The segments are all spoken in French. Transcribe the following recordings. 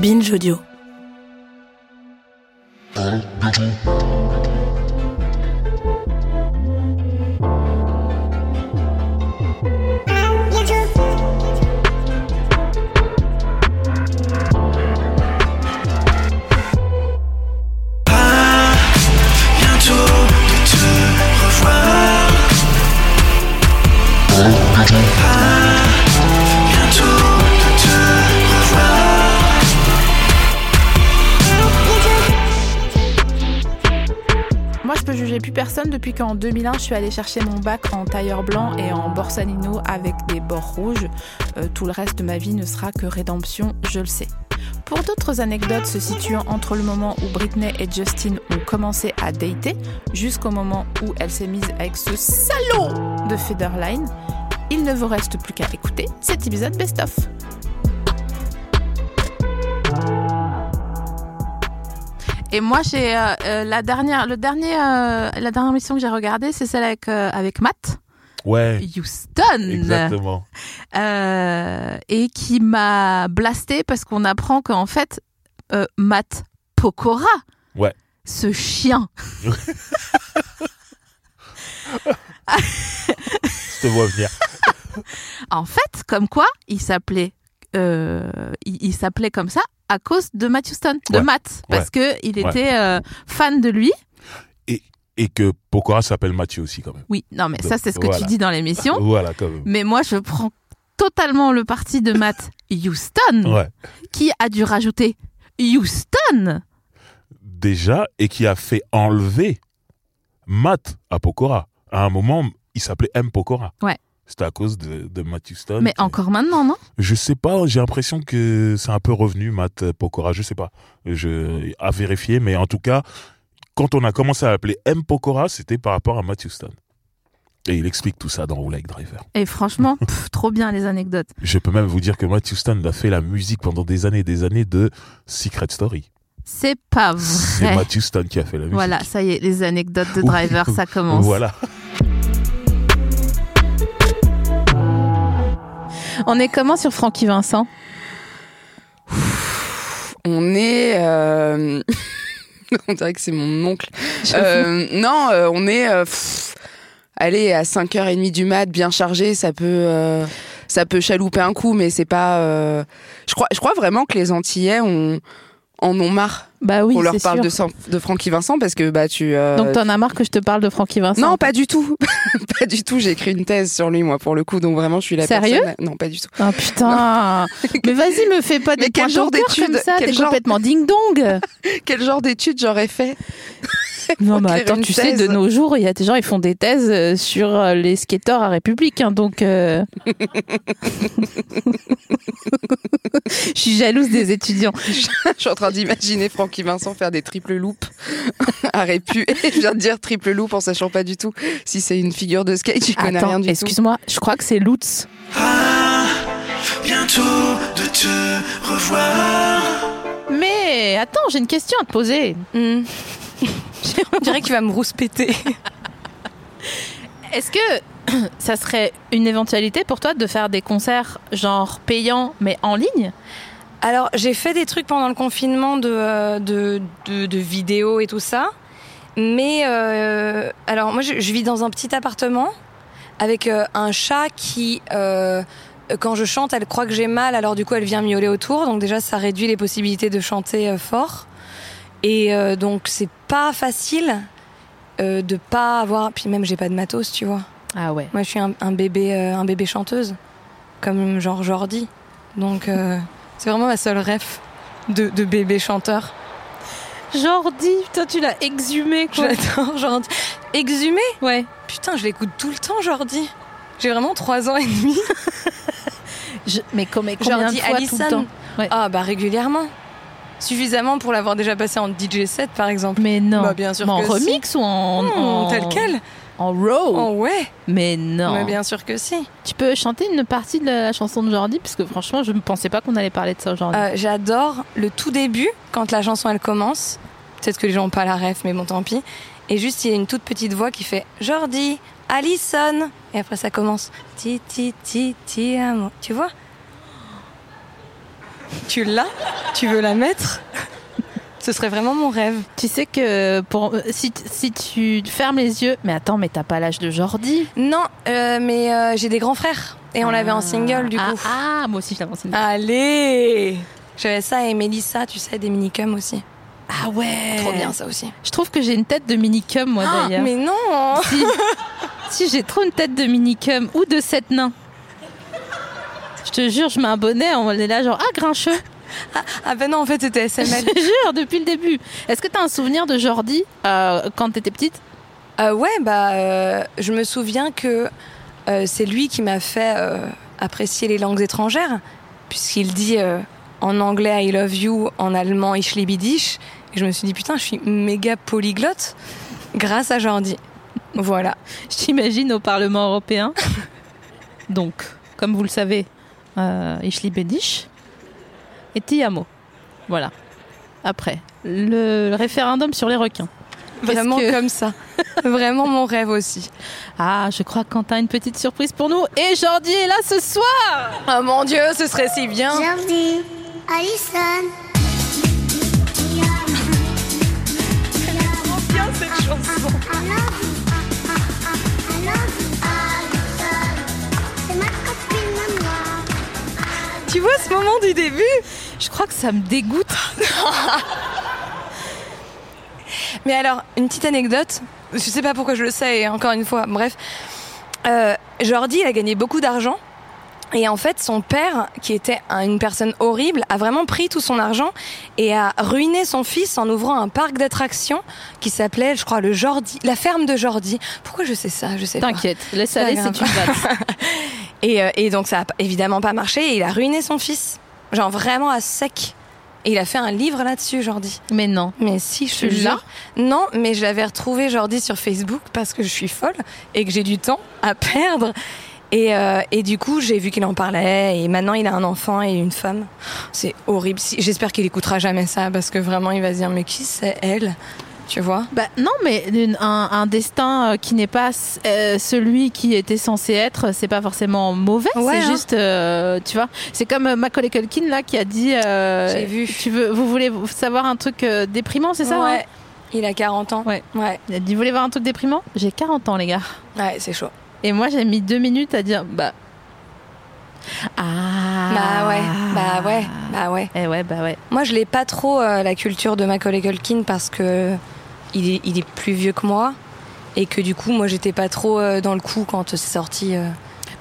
Binge Audio. Personne depuis qu'en 2001, je suis allée chercher mon bac en tailleur blanc et en borsalino avec des bords rouges. Euh, tout le reste de ma vie ne sera que rédemption, je le sais. Pour d'autres anecdotes se situant entre le moment où Britney et Justin ont commencé à dater jusqu'au moment où elle s'est mise avec ce salaud de Federline, il ne vous reste plus qu'à écouter cet épisode best-of. Et moi, j'ai euh, euh, la dernière, le dernier, euh, la dernière mission que j'ai regardée, c'est celle avec euh, avec Matt Ouais, Houston, exactement. Et qui m'a blasté parce qu'on apprend qu'en fait, Matt Pokora, Ouais. ce chien, Je te vois venir. en fait, comme quoi, il s'appelait, il, il s'appelait comme ça à cause de Matt Houston, de Ouais. Matt, parce que il Ouais. était euh, fan de lui. Et que Pokora s'appelle Mathieu aussi, quand même. Oui, non, mais ça, c'est ce que Voilà. tu dis dans l'émission. Voilà, quand même. Mais moi, je prends totalement le parti de Matt Houston, Ouais. qui a dû rajouter Houston. Déjà, et qui a fait enlever Matt à Pokora. À un moment, il s'appelait M. Pokora. Ouais. C'était à cause de, de Matt Houston. Mais qui- encore maintenant, non? Je sais pas, j'ai l'impression que c'est un peu revenu, Matt Pokora. Je sais pas. Je, à vérifier, mais en tout cas, quand on a commencé à l'appeler M. Pokora, c'était par rapport à Matt Houston. Et il explique tout ça dans Roulette Driver. Et franchement, pff, trop bien les anecdotes. Je peux même vous dire que Matt Houston a fait la musique pendant des années et des années de Secret Story. C'est pas C'est vrai. Matt Houston qui a fait la musique. Voilà, ça y est, les anecdotes de Oui. driver, ça commence. Voilà. On est comment sur Francky Vincent? On est. euh, on dirait que c'est mon oncle. Euh, non, euh, on est. pff, allez, à 5h30 du mat, bien chargé, ça peut. ça peut chalouper un coup, mais c'est pas. Je crois, je crois vraiment que les Antillais ont, en ont marre Bah oui, qu'on leur parle sûr. de, de Francky Vincent parce que bah tu. euh, Donc t'en as marre que je te parle de Francky Vincent non, pas du tout. pas du tout. J'ai écrit une thèse sur lui, moi, pour le coup. Donc vraiment, je suis la Sérieux personne. Non, pas du tout. Oh putain Mais vas-y, me fais pas Mais des quel points genre d'études comme ça, Quel t'es genre- complètement ding-dong Quel genre d'études j'aurais fait? Non mais attends, tu sais, de nos jours, il y a des gens, ils font des thèses euh, sur euh, les skateurs à République, hein, donc... euh, Je suis jalouse des étudiants. Je suis en train d'imaginer Francky Vincent faire des triple loops à Répu. Et je viens de dire triple loop en sachant pas du tout si c'est une figure de skate. J'y connais Attends, rien du tout. excuse-moi, je crois que c'est Lutz. Ah, bientôt de te revoir. Mais attends, j'ai une question à te poser. Hmm. On dirait qu'il va me rouspéter. Est-ce que ça serait une éventualité pour toi de faire des concerts genre payants mais en ligne? Alors, j'ai fait des trucs pendant le confinement de, euh, de, de, de vidéos et tout ça. Mais, euh, alors, moi, je, je vis dans un petit appartement avec euh, un chat qui, quand je chante, elle croit que j'ai mal, alors du coup, elle vient miauler autour. Donc, déjà, ça réduit les possibilités de chanter fort. Et euh, donc, c'est pas facile euh, de pas avoir. Puis même, j'ai pas de matos, tu vois. Ah ouais. Moi, je suis un, un bébé, euh, un bébé chanteuse, comme genre Jordi. Donc, c'est vraiment ma seule ref de, de bébé chanteur. Jordi, putain, tu l'as exhumé quoi. J'adore Jordi. Exhumé? Ouais. Putain, je l'écoute tout le temps, Jordi. J'ai vraiment 3 ans et demi. Je- mais com- mais combien Jordi de fois tout le temps? Ouais. Ah bah régulièrement. Suffisamment pour l'avoir déjà passé en DJ set par exemple. Mais non. Bah, bien sûr Mais en que si. remix ou en, Hmm, en- tel quel En raw Oh ouais. Mais non. Mais bien sûr que si. Tu peux chanter une partie de la chanson de Jordi Parce que franchement, je ne pensais pas qu'on allait parler de ça aujourd'hui. Euh, J'adore le tout début quand la chanson elle commence. Peut-être que les gens n'ont pas la ref, mais bon tant pis. Et juste il y a une toute petite voix qui fait Jordi, Allison. Et après ça commence Ti ti ti ti amo. Tu vois? Tu l'as Tu veux la mettre Ce serait vraiment mon rêve. Tu sais que pour, si, si tu fermes les yeux. Mais attends, mais t'as pas l'âge de Jordi? Non, euh, mais euh, j'ai des grands frères et on l'avait en single du ah, coup. Ah, moi aussi je l'avais en single. Allez J'avais ça et Mélissa, tu sais, des minicums aussi. Ah ouais Trop bien ça aussi. Je trouve que j'ai une tête de minicum, moi Ah, d'ailleurs. mais non Si, si j'ai trop une tête de minicum ou de sept nains. Je te jure, je mets un bonnet, on est là genre, ah, grincheux. Ah ben non, en fait c'était Je SML. te jure, depuis le début. Est-ce que t'as un souvenir de Jordi euh, quand t'étais petite? Euh, ouais, bah, euh, je me souviens que euh, c'est lui qui m'a fait apprécier les langues étrangères, puisqu'il dit en anglais I love you, en allemand Ich liebe dich. Et je me suis dit, putain, je suis méga polyglotte grâce à Jordi. Voilà. Je t'imagine au Parlement européen. Donc, comme vous le savez, euh, ich liebe dich et ti amo. Voilà. Après, le référendum sur les requins. Vraiment que- comme ça. Vraiment mon rêve aussi. Ah, je crois que Quentin a une petite surprise pour nous. Et Jordi est là ce soir Oh mon dieu, ce serait si bien. Jordi, Alison. bien cette chanson. Tu vois ce moment du début? Je crois que ça me dégoûte. Mais alors, une petite anecdote. Je sais pas pourquoi je le sais, encore une fois, bref. Euh, Jordi, a gagné beaucoup d'argent. Et en fait, son père, qui était un- une personne horrible, a vraiment pris tout son argent et a ruiné son fils en ouvrant un parc d'attractions qui s'appelait, je crois, le Jordi, la ferme de Jordi. Pourquoi je sais ça? Je sais pas. T'inquiète, laisse aller, c'est une. Et, euh, et donc ça a évidemment pas marché et il a ruiné son fils. Genre vraiment à sec. Et il a fait un livre là-dessus, Jordi. Mais non. Mais si, je l'as jure. Non, mais je l'avais retrouvé Jordi sur Facebook parce que je suis folle et que j'ai du temps à perdre. Et, euh, et du coup, j'ai vu qu'il en parlait et maintenant il a un enfant et une femme. C'est horrible. J'espère qu'il écoutera jamais ça parce que vraiment il va se dire mais qui c'est elle? Tu vois? Bah, non, mais une- un, un destin euh, qui n'est pas euh, celui qui était censé être, c'est pas forcément mauvais. Ouais, c'est hein. juste, euh, tu vois, c'est comme Macaulay Culkin là qui a dit. J'ai vu. Tu veux, vous voulez savoir un truc déprimant, c'est ça Ouais. hein Il a 40 ans. Ouais. Ouais, Il a dit, vous voulez voir un truc déprimant? J'ai 40 ans, les gars. ouais c'est chaud. Et moi, j'ai mis deux minutes à dire, bah. Ah. Bah ouais, bah ouais, bah ouais. Eh ouais, bah ouais. Moi, je l'ai pas trop euh, la culture de Macaulay Culkin parce que il est, il est plus vieux que moi et que du coup, moi, j'étais pas trop euh, dans le coup quand c'est sorti. euh.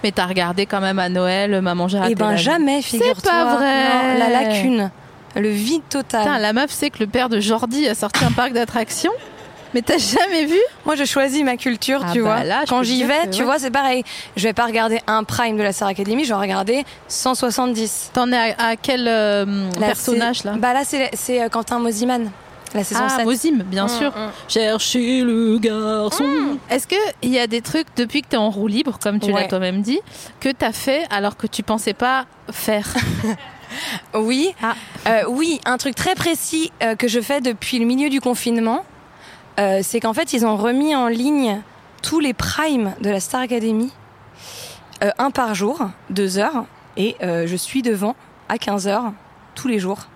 Mais t'as regardé quand même à Noël, Maman j'ai raté Eh ben jamais, figure-toi. pas vrai. Non, la lacune, le vide total. Putain, la meuf sait que le père de Jordi a sorti un parc d'attractions. Mais t'as jamais vu Moi, je choisis ma culture, Ah tu bah vois. là, Quand j'y vais, que tu ouais. vois, c'est pareil. Je vais pas regarder un prime de la Star Academy, je vais regarder 170. T'en es à, à quel euh, Là, personnage là Bah là, c'est euh, Quentin Mosiman, la saison Ah, 7. Mozim, bien Mm, sûr. mm. Chercher le garçon. Est-ce qu'il y a des trucs depuis que t'es en roue libre, comme tu l'as toi-même dit, que t'as fait alors que tu pensais pas faire Oui, Ah. Euh, oui, un truc très précis euh, que je fais depuis le milieu du confinement, euh, c'est qu'en fait ils ont remis en ligne tous les primes de la Star Academy, euh, un par jour, deux heures, et euh, je suis devant à 15 heures tous les jours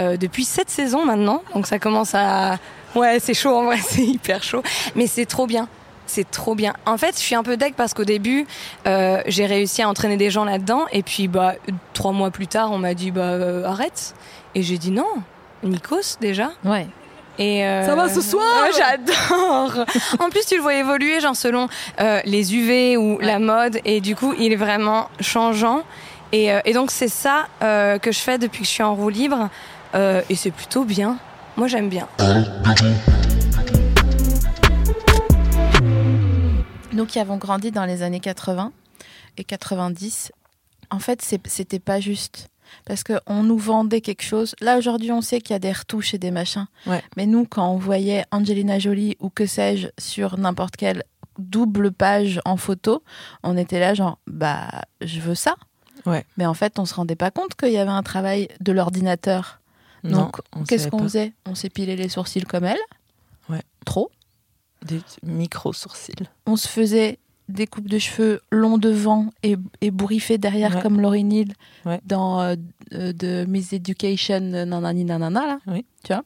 euh, depuis sept saisons maintenant, donc ça commence à, ouais c'est chaud en vrai, c'est hyper chaud, mais c'est trop bien. C'est trop bien. En fait, je suis un peu deg parce qu'au début, euh, j'ai réussi à entraîner des gens là-dedans, et puis bah trois mois plus tard, on m'a dit bah arrête, et j'ai dit non, Nikos déjà. Ouais. Et euh, Ça va ce soir Ouais, J'adore. en plus, tu le vois évoluer genre selon euh, les UV ou la mode, et du coup, il est vraiment changeant. Et, euh, et donc c'est ça euh, que je fais depuis que je suis en roue libre, euh, et c'est plutôt bien. Moi, j'aime bien. Nous qui avons grandi dans les années 80, et 90, en fait, c'était pas juste. Parce qu'on nous vendait quelque chose. Là, aujourd'hui, on sait qu'il y a des retouches et des machins. Ouais. Mais nous, quand on voyait Angelina Jolie ou que sais-je sur n'importe quelle double page en photo, on était là, genre, bah, je veux ça. Ouais. Mais en fait, on se rendait pas compte qu'il y avait un travail de l'ordinateur. Donc, on qu'est-ce qu'on faisait? On s'épilait les sourcils comme elle. Ouais. Trop. Des micro sourcils. On se faisait des coupes de cheveux longs devant et, et bourriffés derrière Ouais. comme Laurie Neal Ouais. dans euh, euh, de Miss Education euh, nanani nanana là. Oui. Tu vois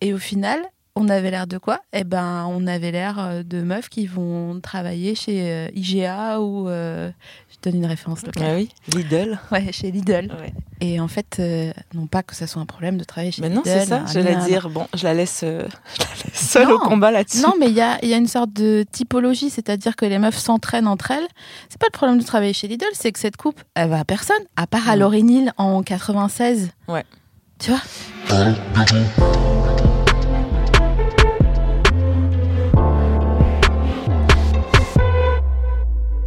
Et au final, on avait l'air de quoi? Eh ben, on avait l'air euh, de meufs qui vont travailler chez euh, IGA ou euh, je donne une référence locale. Ah oui, Lidl. Ouais, chez Lidl. Ouais. Et en fait, euh, non pas que ça soit un problème de travailler chez Mais non, Lidl. c'est ça, j'allais dire. Bon, je la laisse, euh, je la laisse seule Non. au combat là-dessus. Non, mais il y a, il y a une sorte de typologie, c'est-à-dire que les meufs s'entraînent entre elles. C'est pas le problème de travailler chez Lidl, c'est que cette coupe, elle va à personne, à part à. Laurie Neal en 96. Ouais. Tu vois?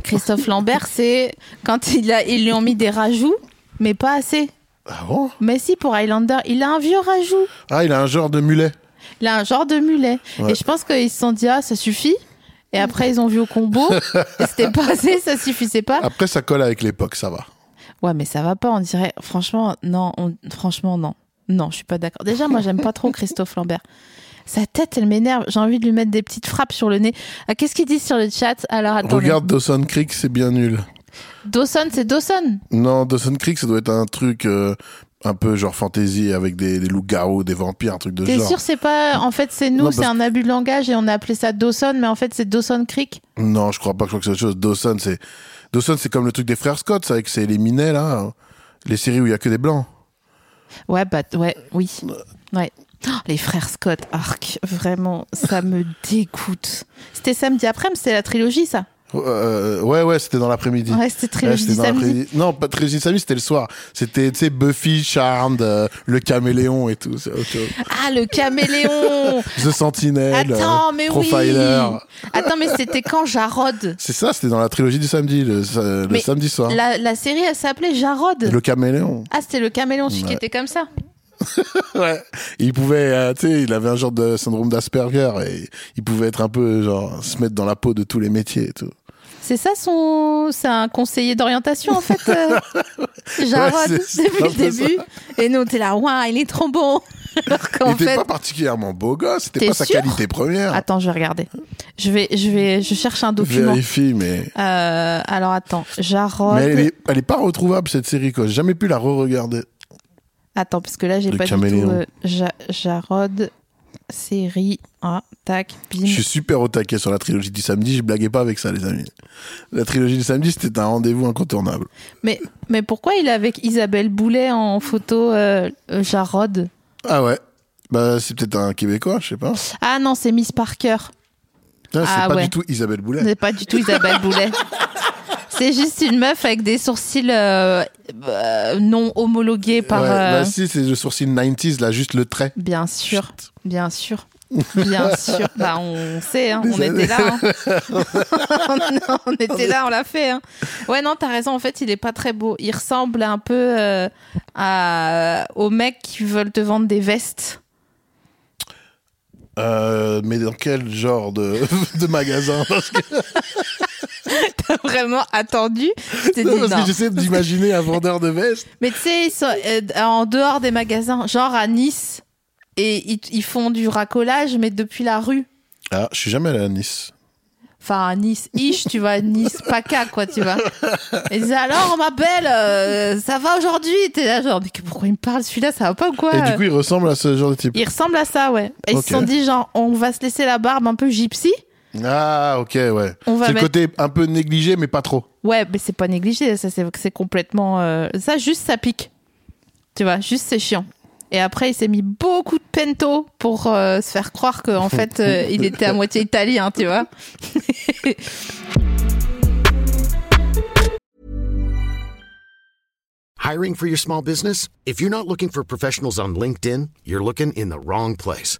Christophe Lambert, c'est quand il a, ils lui ont mis des rajouts, mais pas assez. Ah bon? Mais si, pour Highlander, il a un vieux rajout. Ah, il a un genre de mulet. Il a un genre de mulet. Ouais. Et je pense qu'ils se sont dit, ah, ça suffit. Et après, ils ont vu au combo. c'était pas assez, ça suffisait pas. Après, ça colle avec l'époque, ça va. Ouais, mais ça va pas, on dirait. Franchement, non, on- franchement, non. Non, je suis pas d'accord. Déjà, moi, j'aime pas trop Christophe Lambert. Sa tête, elle m'énerve. J'ai envie de lui mettre des petites frappes sur le nez. Ah, Qu'est-ce qu'il dit sur le chat Alors, attendez. Regarde Dawson Creek, c'est bien nul. Dawson, c'est Dawson. Non, Dawson Creek, ça doit être un truc euh, un peu genre fantasy avec des, des loups-garous, des vampires, un truc de T'es genre. sûr, c'est pas. En fait, c'est nous, Non, c'est parce- un abus de langage et on a appelé ça Dawson, mais en fait, c'est Dawson Creek. Non, je crois pas, je crois que c'est autre chose. Dawson, c'est Dawson, c'est comme le truc des frères Scott, ça, avec c'est les minets là, hein. les séries où il y a que des blancs. Ouais, bah, ouais, oui. Ouais. Oh, les frères Scott, arc, vraiment, ça me dégoûte. C'était samedi après-midi, c'était la trilogie, ça. Euh, ouais, ouais, c'était dans l'après-midi. Ouais, c'était Ouais, trilogie dans samedi. Non, pas trilogie samedi, c'était le soir. C'était, tu sais, Buffy, Charmed, euh, le caméléon et tout. Ah, le caméléon The Sentinel, Attends, euh, mais Profiler. oui Attends, mais c'était quand Jarod? C'est ça, c'était dans la trilogie du samedi, le, samedi soir. la, la série, elle s'appelait Jarod? Le caméléon. Ah, c'était le caméléon, celui qui Ouais. était comme ça. Ouais. Il pouvait, euh, tu sais, il avait un genre de syndrome d'Asperger et il pouvait être un peu, genre, se mettre dans la peau de tous les métiers et tout. C'est ça son. C'est un conseiller d'orientation, en fait, euh, Jarod, Ouais, depuis le ça. début. Et nous, t'es là, waouh, il est trop beau Alors Il qu'en était fait. pas particulièrement beau gosse, c'était pas sa qualité première. Attends, je vais regarder. Je vais, je vais, je cherche un document. Vérifie, mais. Euh, alors attends, Jarod. Mais elle est, elle est pas retrouvable cette série quoi. J'ai jamais pu la re-regarder. Attends, parce que là, j'ai pas caméléon. du tout. euh, Ja- Jarod, série. Ah, tac, bim. Je suis super au taquet sur la trilogie du samedi. Je blaguais pas avec ça, les amis. La trilogie du samedi, c'était un rendez-vous incontournable. Mais, mais pourquoi il est avec Isabelle Boulet en photo euh, euh, Jarod? Ah ouais. Bah, c'est peut-être un Québécois, je sais pas. Ah non, c'est Miss Parker. Ah, c'est Ah pas ouais. du tout Isabelle Boulet. C'est pas du tout Isabelle Boulet. C'est juste une meuf avec des sourcils euh, euh, non homologués par. Ouais, euh, Bah si, c'est le sourcil 90s, là, juste le trait. Bien sûr, bien sûr. Bien sûr, bah on sait, hein, on était là. hein. on était là, on l'a fait. hein. Ouais, non, t'as raison. En fait, il est pas très beau. Il ressemble un peu euh, à, aux mecs qui veulent te vendre des vestes. Euh, mais dans quel genre de, de magasin? Parce que, T'as vraiment attendu. Je t'ai dit non, parce non. que j'essaie d'imaginer un vendeur de vestes. Mais tu sais, euh, en dehors des magasins, genre à Nice, et ils, ils font du racolage, mais depuis la rue. Ah, je suis jamais allé à Nice. Enfin, à Nice, ish, tu vois, Nice, PACA, quoi, tu vois. Et ils disaient, alors, on m'appelle, euh, ça va aujourd'hui? T'es là, genre, mais pourquoi il me parle? Celui-là, ça va pas ou quoi? Et du coup, il ressemble à ce genre de type. Il ressemble à ça, ouais. Et ils se sont dit, genre, on va se laisser la barbe un peu gypsy. Ah, ok, ouais. C'est le mettre- côté un peu négligé, mais pas trop. Ouais, mais c'est pas négligé, ça, c'est c'est complètement. euh, Ça, juste, ça pique. Tu vois, juste, c'est chiant. Et après, il s'est mis beaucoup de pento pour euh, se faire croire qu'en fait, euh, il était à moitié italien, tu vois. Hiring for your small business? If you're not looking for professionals on LinkedIn, you're looking in the wrong place.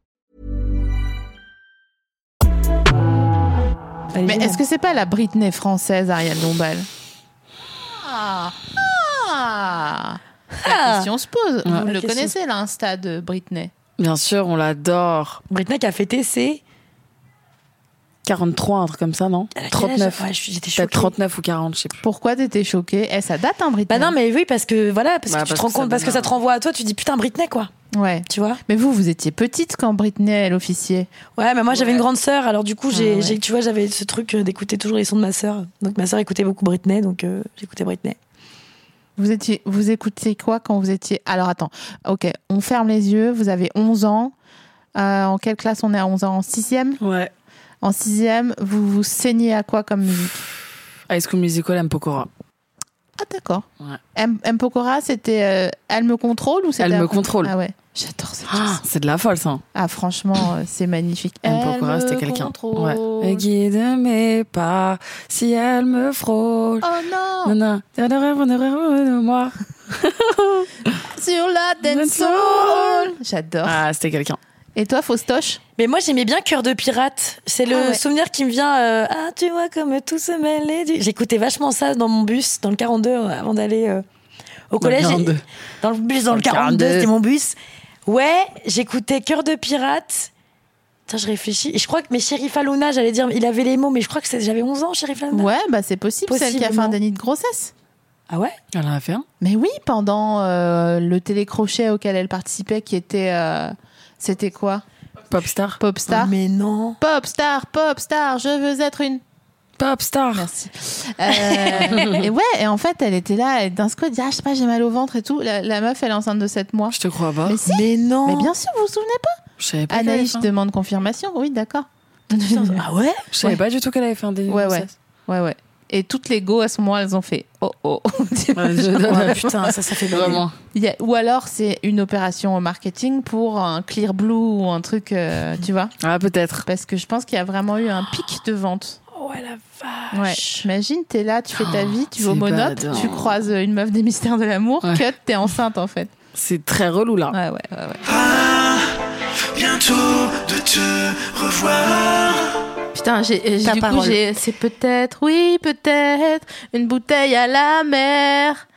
Mais est-ce que c'est pas la Britney française, Ariel Dombal Ah, ah. La question se pose. Vous la le question connaissez, l'Insta de Britney Bien sûr, on l'adore. Britney qui a fêté ses 43, un truc comme ça, non Elle a quel 39. âge Ouais, j'étais Peut-être choquée. 39 ou 40, je sais plus. Pourquoi t'étais choquée? Eh, ça date, hein, Britney Bah non, mais oui, parce que voilà, parce Bah, que tu parce te rends compte, parce que ça te renvoie à toi, tu dis putain Britney quoi, Ouais. tu vois. Mais vous, vous étiez petite quand Britney, elle officiait. Ouais, mais moi j'avais une grande sœur, alors du coup j'ai, Ah ouais. j'ai- tu vois, j'avais ce truc euh, d'écouter toujours les sons de ma sœur. Donc ma sœur écoutait beaucoup Britney, donc euh, j'écoutais Britney. Vous étiez, vous écoutiez quoi quand vous étiez Alors attends, ok, on ferme les yeux. Vous avez 11 ans. Euh, en quelle classe on est à 11 ans? En sixième? Ouais. En sixième, vous vous saignez à quoi comme musique? High School Musical, M. Pokora. Ah d'accord. Ouais. M, M. Pokora, c'était euh, Elle me contrôle ou c'était Elle me contrôle. Ah ouais, j'adore cette Ah, chanson. c'est de la folle, ça. Ah franchement, euh, c'est magnifique. M. Elle Pokora, c'était quelqu'un. contrôle. Ouais. Guide mes pas, si elle me frôle. Oh non, Non, non, de moi. Sur la dance soul. J'adore. Ah, c'était quelqu'un. Et toi, Faustoche? Mais moi j'aimais bien Cœur de pirate. C'est le Ah ouais. souvenir qui me vient. euh, ah tu vois comme tout se mêler. Du... J'écoutais vachement ça dans mon bus, dans le 42 euh, avant d'aller euh, au Dans le collège. 42. Dans le bus, dans, Dans le le 42, 42. c'était mon bus. Ouais, j'écoutais Cœur de pirate. Attends, je réfléchis. Et je crois que mes Sheriff Aluna, j'allais dire, il avait les mots, mais je crois que j'avais 11 ans, Sheriff Aluna. Ouais, bah c'est possible, celle qui a fait un déni de grossesse. Ah ouais? Elle en a fait un? Mais oui, pendant euh, le télécrochet auquel elle participait, qui était. euh, c'était quoi? Popstar. Popstar Mais non. Popstar, Popstar, je veux être une. Popstar. Merci. Euh, et ouais, et en fait, elle était là, d'un coup, elle dit Ah, je sais pas, j'ai mal au ventre et tout. La, la meuf, elle est enceinte de 7 mois. Je te crois pas. Mais si Mais non. Mais bien sûr, vous vous souvenez pas Je savais pas Anaïs demande confirmation. Oui, d'accord. Ah ouais Je savais Ouais. pas du tout qu'elle avait fait un délit. Ouais, ouais. Ouais, ouais. Et toutes les go, à ce moment, elles ont fait Oh oh. Ouais, je- Ouais, putain, ça, ça fait. Vraiment. A- ou alors, c'est une opération au marketing pour un Clear Blue ou un truc, euh, tu vois Ah, peut-être. Parce que je pense qu'il y a vraiment eu un pic de vente. Oh ouais, la Ouais. vache. Imagine, t'es là, tu fais ta vie, tu vas au monote, tu croises une meuf des mystères de l'amour, Ouais. cut, t'es enceinte en fait. C'est très relou, là. Ouais, ouais, ouais. ouais. Ah, bientôt de te revoir. Putain, j'ai, j'ai- Ta du coup, j'ai, c'est peut-être, oui, peut-être, une bouteille à la mer.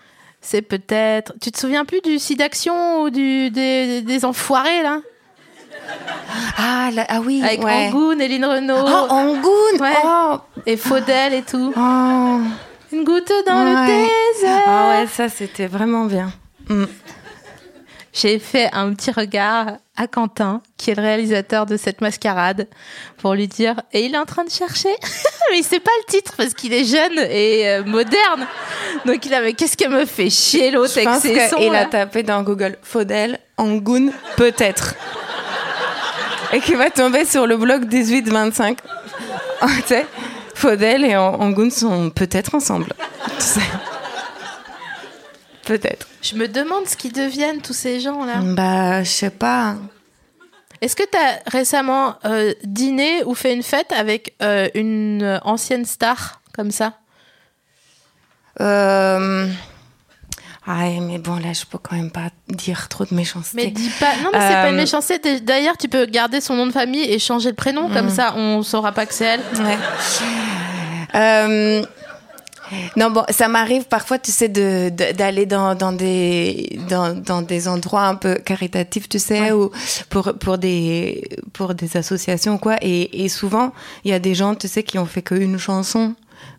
C'est peut-être. Tu te souviens plus du site d'action ou du, des, des enfoirés là? Ah, là- ah oui. Avec ouais. Angoun et Lynn Renault. Oh, Angoun Ouais. Oh, Et Faudel et tout. oh. Une goutte dans le désert. Ah ouais, ça c'était vraiment bien. Mm. J'ai fait un petit regard à Quentin, qui est le réalisateur de cette mascarade, pour lui dire. Et il est en train de chercher? mais il sait pas le titre parce qu'il est jeune et euh, moderne. Donc il avait. Qu'est-ce qu'elle me fait chier l'autre avec ses sons là a tapé dans Google Faudel, Angoun, peut-être. Et qu'il va tomber sur le blog 1825. Ah, tu sais, Faudel et An- Angoun sont peut-être ensemble. Tu sais. Peut-être. Je me demande ce qu'ils deviennent tous ces gens là. Bah, je sais pas. Est-ce que tu as récemment euh, dîné ou fait une fête avec euh, une ancienne star comme ça? Euh... Ah, mais bon, là, je peux quand même pas dire trop de méchanceté. Mais dis pas. Non, mais c'est pas une Euh, méchanceté. D'ailleurs, tu peux garder son nom de famille et changer le prénom, comme Mm. ça on saura pas que c'est elle. Ouais. Euh, non, bon, ça m'arrive parfois, tu sais, de, de- d'aller dans, dans, des, dans, dans des endroits un peu caritatifs, tu sais, ou pour, pour, des, pour des associations, quoi. Et, et souvent, il y a des gens, tu sais, qui ont fait qu'une chanson.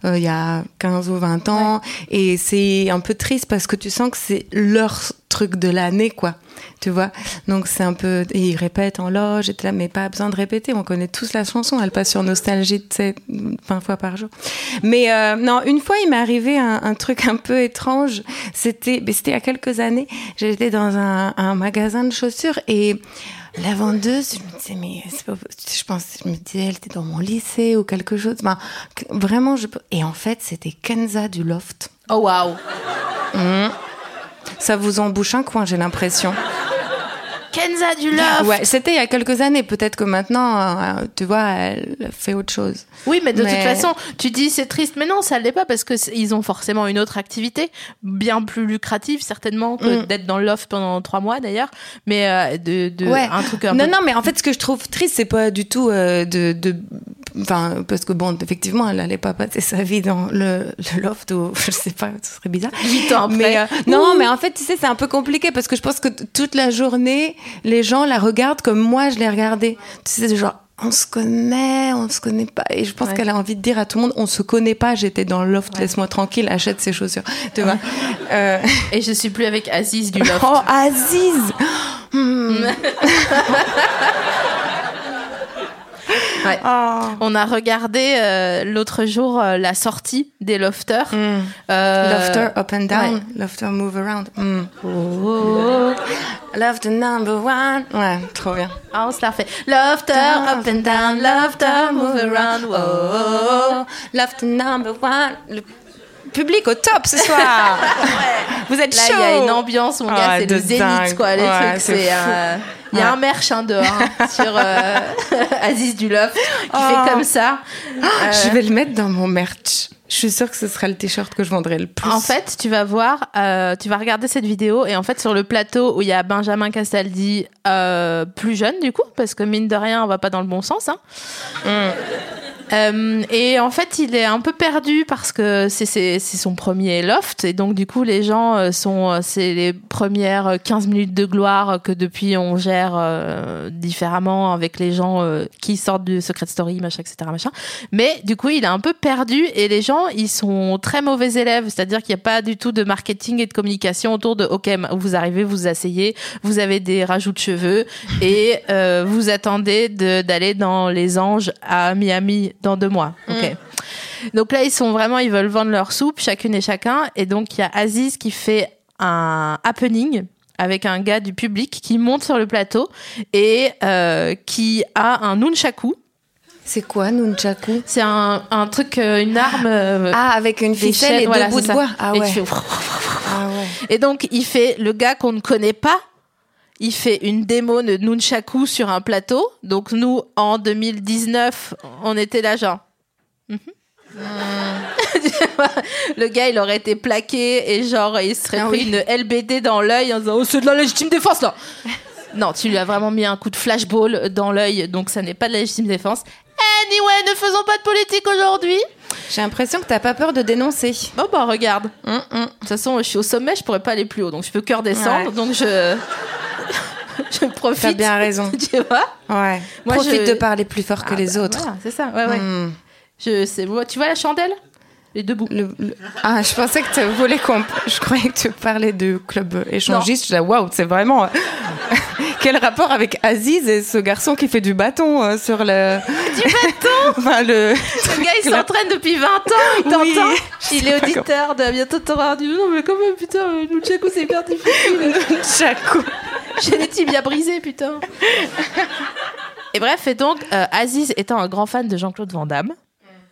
Euh, il y a 15 ou 20 ans. Et c'est un peu triste parce que tu sens que c'est leur truc de l'année quoi. Tu vois? Donc c'est un peu et ils répètent en loge et là mais pas besoin de répéter. On connaît tous la chanson. Elle passe sur nostalgie tu sais 20 fois par jour. Mais euh, non une fois il m'est arrivé un, un truc un peu étrange. C'était il y a quelques années. J'étais dans un, un magasin de chaussures et la vendeuse, je me disais, mais c'est pas, je pense, je me disais, elle était dans mon lycée ou quelque chose. Ben, vraiment, je, et en fait, c'était Kenza du Loft. Oh waouh Mhm. ça vous embouche un coin, j'ai l'impression. Kenza du loft. Ouais, c'était il y a quelques années. Peut-être que maintenant, euh, tu vois, elle fait autre chose. Oui, mais de Mais- toute façon, tu dis c'est triste, mais non, ça l'est pas parce que ils ont forcément une autre activité bien plus lucrative certainement que Mm. d'être dans le loft pendant trois mois d'ailleurs, mais euh, de, de Ouais. un truc un non, peu. non, mais en fait, ce que je trouve triste, c'est pas du tout euh, de, de, enfin, parce que bon, effectivement, elle allait pas passer sa vie dans le, le loft ou je sais pas, ce serait bizarre. Huit ans après. Mais euh, non, mais en fait, tu sais, c'est un peu compliqué parce que je pense que toute la journée, les gens la regardent comme moi je l'ai regardée. Tu sais, genre. On se connaît, on se connaît pas. Et je pense Ouais. qu'elle a envie de dire à tout le monde, on se connaît pas, j'étais dans le loft, laisse-moi tranquille, achète ses chaussures. Tu vois. Euh, Et je suis plus avec Aziz du loft. Oh, Aziz Hmm. Ouais. On a regardé euh, l'autre jour euh, la sortie des lofters. Euh, Hmm. Lofter up and down, ouais. lofter move around. Mm. Love the number one. Ouais, trop bien. Ah, on se la refait. Lofter up and down, lofter move around. The number one. Le public au top ce soir. Vous êtes Là, chaud. il y a une ambiance, mon gars, Ah, c'est le zénith, quoi. Les Ouais, trucs, c'est euh, Il y a Ouais. un merch hein, dehors hein, sur euh, Aziz du Loft qui Oh. fait comme ça. Ah, Euh, Je vais le mettre dans mon merch. Je suis sûre que ce sera le t-shirt que je vendrai le plus. En fait, tu vas voir, euh, tu vas regarder cette vidéo et en fait sur le plateau où il y a Benjamin Castaldi plus jeune du coup, parce que mine de rien, on va pas dans le bon sens. Hein. Euh, et en fait, il est un peu perdu parce que c'est son premier loft. Et donc du coup les gens euh, sont euh, c'est les premières 15 minutes de gloire que depuis on gère différemment avec les gens qui sortent du Secret Story machin etc machin. Mais du coup il est un peu perdu et les gens ils sont très mauvais élèves, c'est-à-dire qu'il n'y a pas du tout de marketing et de communication autour de ok vous arrivez vous asseyez, vous avez des rajouts de cheveux et vous attendez de- d'aller dans les anges à Miami dans deux mois. Ok. Donc là, ils sont vraiment, ils veulent vendre leur soupe, chacune et chacun. Et donc, il y a Aziz qui fait un happening avec un gars du public qui monte sur le plateau et euh, qui a un nunchaku. C'est quoi, nunchaku? C'est un, un truc, euh, une arme. euh, Ah, avec une ficelle et deux voilà, bouts c'est de bois. Ah ouais. fais- Ah ouais. Et donc, il fait le gars qu'on ne connaît pas. Il fait une démo de Nunchaku sur un plateau. Donc, nous, en 2019, on était là, genre. Mhm. Vois, le gars, il aurait été plaqué et genre, il serait Ah pris oui. une LBD dans l'œil en disant Oh, c'est de la légitime défense là Non, tu lui as vraiment mis un coup de flashball dans l'œil, donc ça n'est pas de la légitime défense. Anyway, ne faisons pas de politique aujourd'hui. J'ai l'impression que t'as pas peur de dénoncer. Bon, bah, regarde. Hum, hum. De toute façon, je suis au sommet, je pourrais pas aller plus haut, donc je peux que redescendre, Ouais. donc je. je profite. T'as bien raison. Tu vois Ouais. Moi, Profite je- de parler plus fort que Ah, les bah, autres. voilà, c'est ça, ouais, ouais. Je moi, tu vois la chandelle? Les deux bouts. Le- le- Ah, je pensais que tu voulais qu'on. Je croyais que tu parlais de club échangiste. Je disais, waouh, c'est vraiment. Quel rapport avec Aziz et ce garçon qui fait du bâton euh, sur le. Du bâton Enfin, le. Le gars, il s'entraîne depuis 20 ans, il t'entend. Oui. Il est auditeur de Bientôt t'auras du Non, mais quand même, putain, euh, Nunchaku, c'est hyper difficile. Chaco. J'ai les tibias brisés, putain. Et bref, et donc, euh, Aziz étant un grand fan de Jean-Claude Van Damme,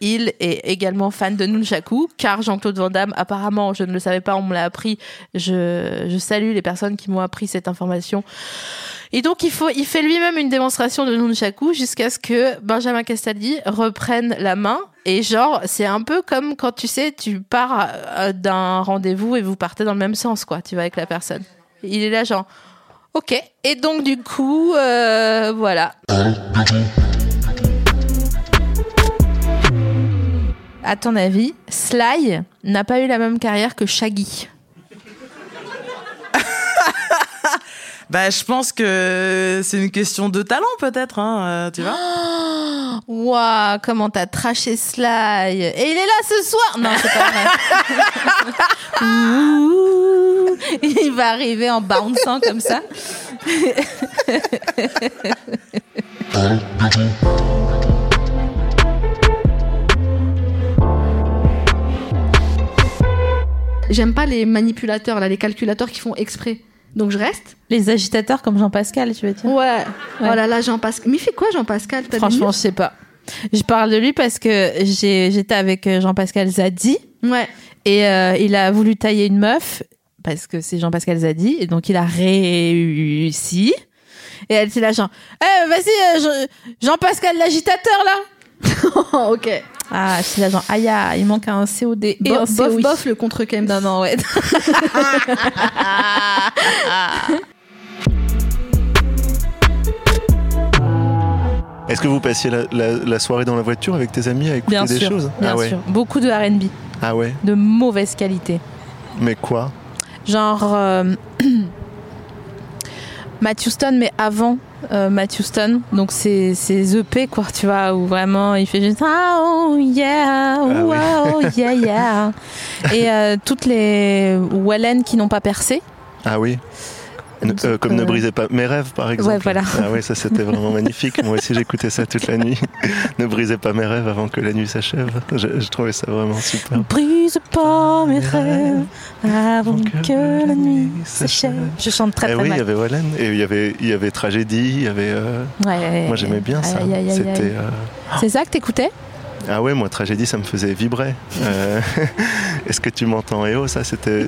il est également fan de Nunchaku, car Jean-Claude Van Damme, apparemment, je ne le savais pas, on me l'a appris. Je, je salue les personnes qui m'ont appris cette information. Et donc, il, faut, il fait lui-même une démonstration de Nunchaku jusqu'à ce que Benjamin Castaldi reprenne la main. Et genre, c'est un peu comme quand tu sais, tu pars euh, d'un rendez-vous et vous partez dans le même sens, quoi. Tu vas avec la personne. Il est là, genre, ok. Et donc, du coup, euh, voilà. À ton avis, Sly n'a pas eu la même carrière que Shaggy. Bah, je pense que c'est une question de talent, peut-être, hein, euh, tu vois. Waouh, comment t'as traché Sly Et il est là ce soir Non, c'est pas vrai. Va arriver en bounçant comme ça. J'aime pas les manipulateurs, là, les calculateurs qui font exprès. Donc je reste. Les agitateurs comme Jean-Pascal, tu veux dire Ouais. Oh là là, Jean-Pascal. Mais il fait quoi, Jean-Pascal Franchement, je sais pas. Je parle de lui parce que j'ai- j'étais avec euh, Jean-Pascal Zadzi. Ouais. Et euh, il a voulu tailler une meuf parce que c'est Jean-Pascal Zadi, et donc il a réussi. Et elle était là, genre, eh, vas-y, euh, Jean- Jean-Pascal l'agitateur, là Ok. Ah, je suis là, genre, aïe, il manque un COD et Bo- un bof, COI. bof, le contre Kem. Non, non, ouais. Est-ce que vous passiez la, la- la soirée dans la voiture avec tes amis à écouter Bien des sûr, choses? Bien Ah ouais. sûr. Beaucoup de R&B, Ah ouais. de mauvaise qualité. Mais quoi? Genre euh, Matt Houston, mais avant euh, Matt Houston. Donc c'est EP quoi, tu vois, où vraiment il fait juste ah, oh yeah, oh, oui. oh, yeah yeah. Et euh, toutes les Wallen qui n'ont pas percé. Ah oui. Ne- euh, comme ne euh, brisez pas mes rêves, par exemple. Ouais, voilà. Ah ouais, ça c'était vraiment magnifique. Moi aussi j'écoutais ça toute la nuit. ne brisez pas mes rêves avant que la nuit s'achève. Je, je trouvais ça vraiment super. Brise pas mes rêves avant que la nuit s'achève. Je chante très Eh très oui, il y mal. avait Wallen et il y avait, il y avait Tragédie, il y avait. euh, Ouais. Moi j'aimais bien ça. Aïe, C'était. euh, C'est ça que t'écoutais? Ah ouais, moi, tragédie, ça me faisait vibrer. Euh, Est-ce que tu m'entends Eh oh, ça c'était.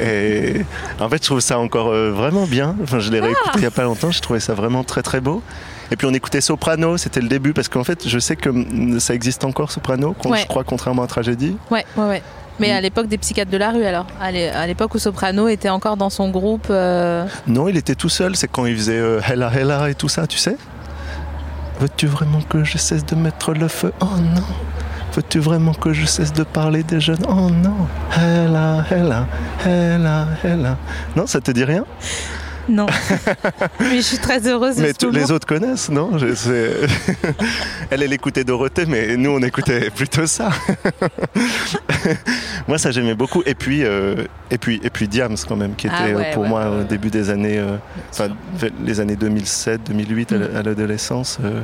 Et en fait, je trouve ça encore euh, vraiment bien. Enfin, je l'ai réécouté il n'y a pas longtemps, je trouvais ça vraiment très très beau. Et puis on écoutait Soprano, c'était le début, parce qu'en fait, je sais que mm, ça existe encore, Soprano, Ouais. je crois, contrairement à Tragédie. Ouais, ouais, ouais. Mais à l'époque des psychiatres de la rue, alors. À l'é- à l'époque où Soprano était encore dans son groupe. euh, Non, il était tout seul, c'est quand il faisait euh, Hella Hella et tout ça, tu sais? Veux-tu vraiment que je cesse de mettre le feu? Oh non. Veux-tu vraiment que je cesse de parler des jeunes? Oh non. Hella Hella Hella Hella. Non, ça te dit rien? Non. mais je suis très heureuse de Mais tous les autres connaissent, non Je sais- Elle, elle écoutait Dorothée, mais nous, on écoutait plutôt ça. moi, ça, j'aimais beaucoup. Et puis, euh, et puis, et puis Diams, quand même, qui était Ah ouais, euh, pour ouais, moi ouais, au début des années, euh, enfin, les années 2007, 2008, à Mm. à l'adolescence. euh,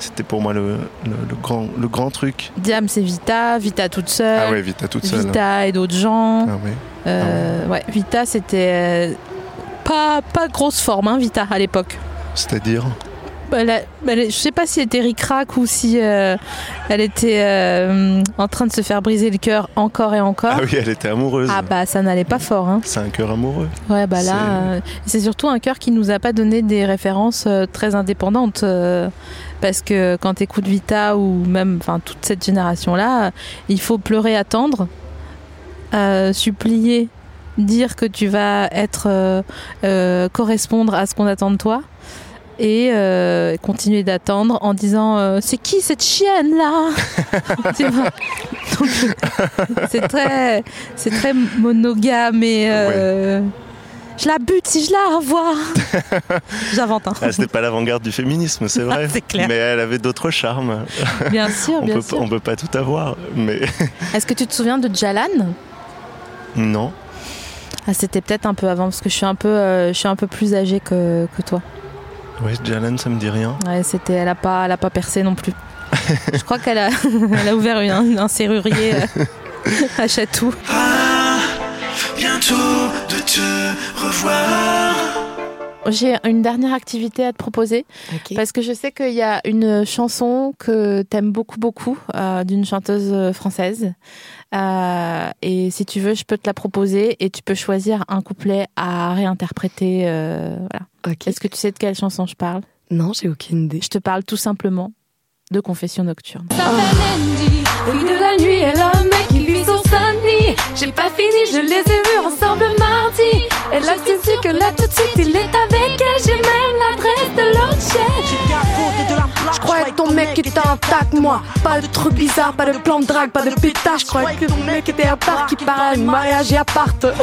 C'était pour moi le, le- le grand, le grand truc. Diam, c'est Vita, Vita toute seule. Ah ouais, Vita toute seule. Vita et d'autres gens. Ah ouais. Euh, ouais, Vita, c'était pas, pas grosse forme, hein, Vita, à l'époque. C'est-à-dire Bah, elle a- bah, je sais pas si elle était ric-rac ou si euh, elle était euh, en train de se faire briser le cœur encore et encore. Ah oui, elle était amoureuse. Ah bah ça n'allait pas fort. Hein. C'est un cœur amoureux. Ouais bah là, C'est- euh, c'est surtout un cœur qui nous a pas donné des références très indépendantes. parce que quand tu écoutes Vita ou même toute cette génération là, il faut pleurer, attendre, supplier, dire que tu vas être euh, euh, correspondre à ce qu'on attend de toi et euh, continuer d'attendre en disant euh, c'est qui cette chienne là? C'est très c'est très monogame et euh, je la bute si je la revois j'invente hein. Ah, C'était pas l'avant-garde du féminisme, c'est vrai. C'est clair. Mais elle avait d'autres charmes. bien sûr on bien peut, sûr on peut pas tout avoir. Mais est-ce que tu te souviens de Jalan? Non. Ah, c'était peut-être un peu avant parce que je suis un peu euh, je suis un peu plus âgée que, que toi Ouais, Jalan, ça me dit rien. ouais c'était elle a pas elle a pas percé non plus je crois qu'elle a elle a ouvert une- un, serrurier euh, à Chatou Bientôt de te revoir. J'ai une dernière activité à te proposer parce que je sais qu'il y a une chanson que t'aimes beaucoup beaucoup euh, d'une chanteuse française Euh, et si tu veux je peux te la proposer et tu peux choisir un couplet à réinterpréter. euh, voilà. Est-ce que tu sais de quelle chanson je parle? Non, j'ai aucune idée. Je te parle tout simplement de Confession nocturne. De la nuit, un mec qui vit sur Saint-Denis. J'ai pas fini, je les ai vus ensemble. Et que là, tout de suite, il est avec elle. Mec était intact, moi. Pas de trucs bizarres, pas de plan de drague, pas de pétage. Je croyais que ton mec était à part, qui un mariage et appart.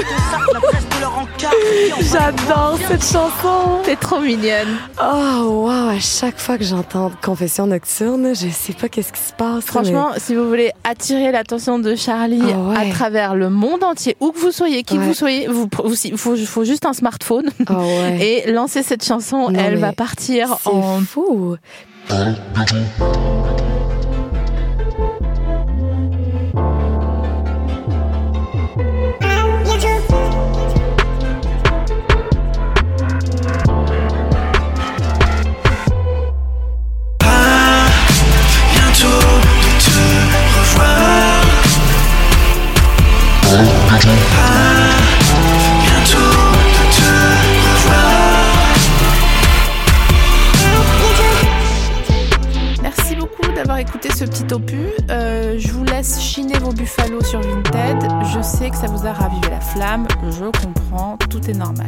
J'adore cette chanson. T'es trop mignonne. Oh, wow, à chaque fois que j'entends Confession nocturne, je sais pas qu'est-ce qui se passe. Franchement, si vous voulez attirer l'attention de Charlie Ah ouais. à travers le monde entier, où que vous soyez, qui que Ouais. vous soyez, vous, il faut, faut juste un smartphone Ah ouais. et lancer cette chanson. Non, elle va partir en fou. Bientôt de te écouté ce petit opus. Euh, je vous laisse chiner vos buffalos sur Vinted. Je sais que ça vous a ravivé la flamme. Je comprends, tout est normal.